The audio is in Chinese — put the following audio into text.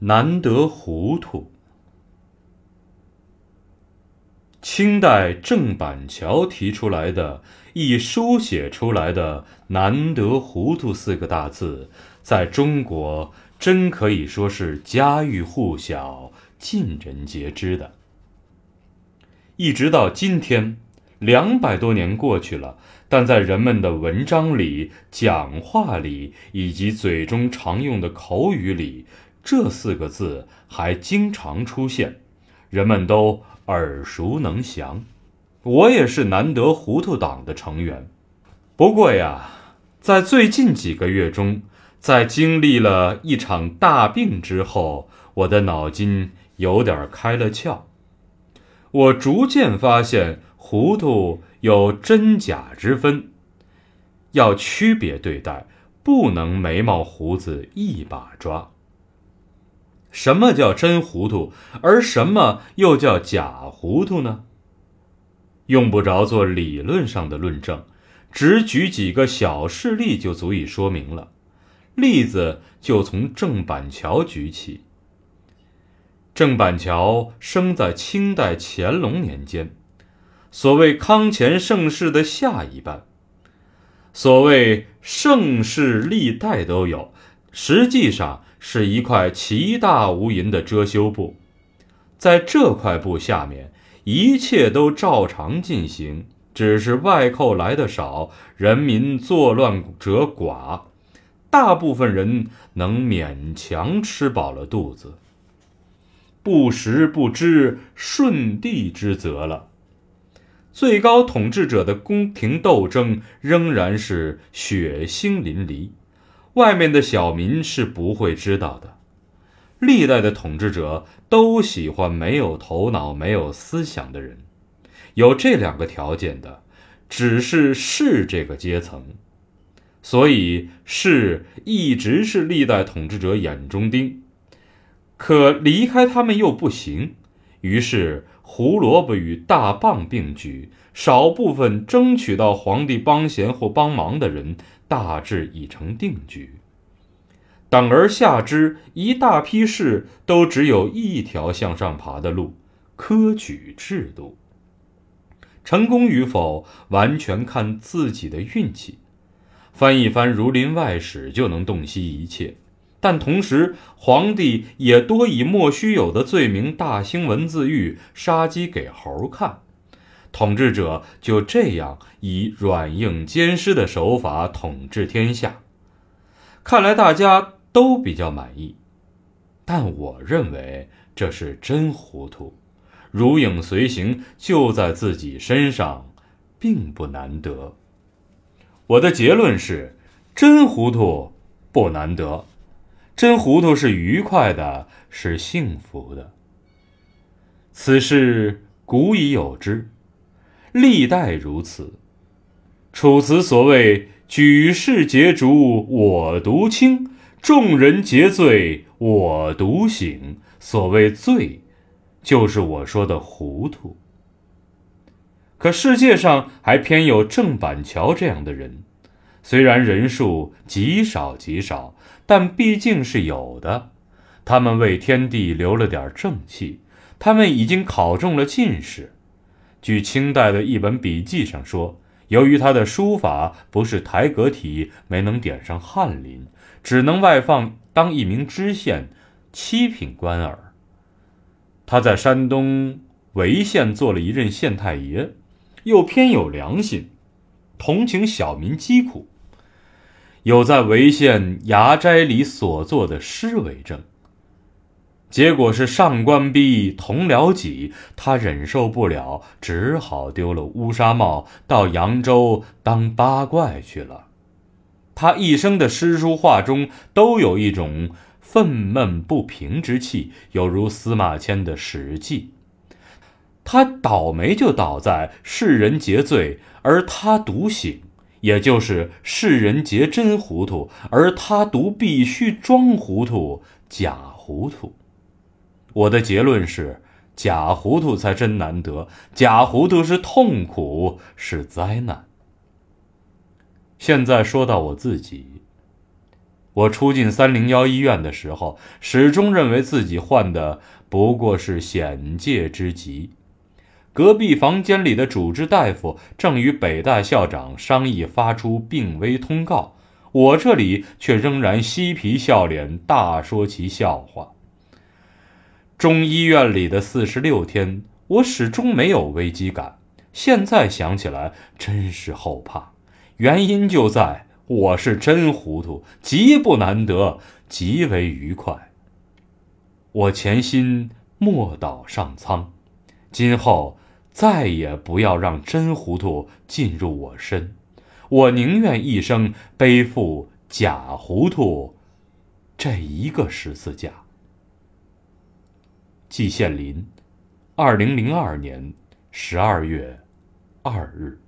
难得糊涂。清代郑板桥提出来的，以书写出来的“难得糊涂”四个大字，在中国真可以说是家喻户晓、尽人皆知的。一直到今天，两百多年过去了，但在人们的文章里、讲话里以及嘴中常用的口语里，这四个字还经常出现，人们都。耳熟能详，我也是难得糊涂党的成员。不过呀，在最近几个月中，在经历了一场大病之后，我的脑筋有点开了窍。我逐渐发现，糊涂有真假之分，要区别对待，不能眉毛胡子一把抓。什么叫真糊涂，而什么又叫假糊涂呢？用不着做理论上的论证，只举几个小事例就足以说明了。例子就从郑板桥举起。郑板桥生在清代乾隆年间，所谓康乾盛世的下一半。所谓盛世历代都有，实际上。是一块奇大无垠的遮羞布，在这块布下面，一切都照常进行，只是外寇来的少，人民作乱者寡，大部分人能勉强吃饱了肚子。不时不知顺帝之责了。最高统治者的宫廷斗争仍然是血腥淋漓。外面的小民是不会知道的。历代的统治者都喜欢没有头脑、没有思想的人。有这两个条件的，只是士这个阶层。所以士一直是历代统治者眼中钉。可离开他们又不行，于是胡萝卜与大棒并举，少部分争取到皇帝帮闲或帮忙的人。大致已成定局。等而下之，一大批士都只有一条向上爬的路——科举制度。成功与否，完全看自己的运气。翻一翻《儒林外史》，就能洞悉一切。但同时，皇帝也多以莫须有的罪名大兴文字狱，杀鸡给猴看。统治者就这样以软硬兼施的手法统治天下，看来大家都比较满意，但我认为这是真糊涂，如影随形就在自己身上，并不难得。我的结论是：真糊涂不难得，真糊涂是愉快的，是幸福的。此事古已有之。历代如此，楚辞所谓“举世皆浊我独清，众人皆醉我独醒”。所谓醉，就是我说的糊涂。可世界上还偏有郑板桥这样的人，虽然人数极少极少，但毕竟是有的。他们为天地留了点正气，他们已经考中了进士。据清代的一本笔记上说，由于他的书法不是台阁体，没能点上翰林，只能外放当一名知县，七品官儿。他在山东潍县做了一任县太爷，又偏有良心，同情小民疾苦，有在潍县衙斋里所作的诗为证。结果是上官逼同僚己，他忍受不了，只好丢了乌纱帽，到扬州当八怪去了。他一生的诗书画中都有一种愤懑不平之气，犹如司马迁的《史记》。他倒霉就倒在世人皆醉，而他独醒；也就是世人皆真糊涂，而他独必须装糊涂、假糊涂。我的结论是：假糊涂才真难得，假糊涂是痛苦，是灾难。现在说到我自己，我初进三零幺医院的时候，始终认为自己患的不过是险界之疾。隔壁房间里的主治大夫正与北大校长商议发出病危通告，我这里却仍然嬉皮笑脸，大说其笑话。中医院里的四十六天，我始终没有危机感。现在想起来，真是后怕。原因就在我是真糊涂，极不难得，极为愉快。我潜心莫倒上苍，今后再也不要让真糊涂进入我身。我宁愿一生背负假糊涂这一个十字架。季羡林，二零零二年十二月二日。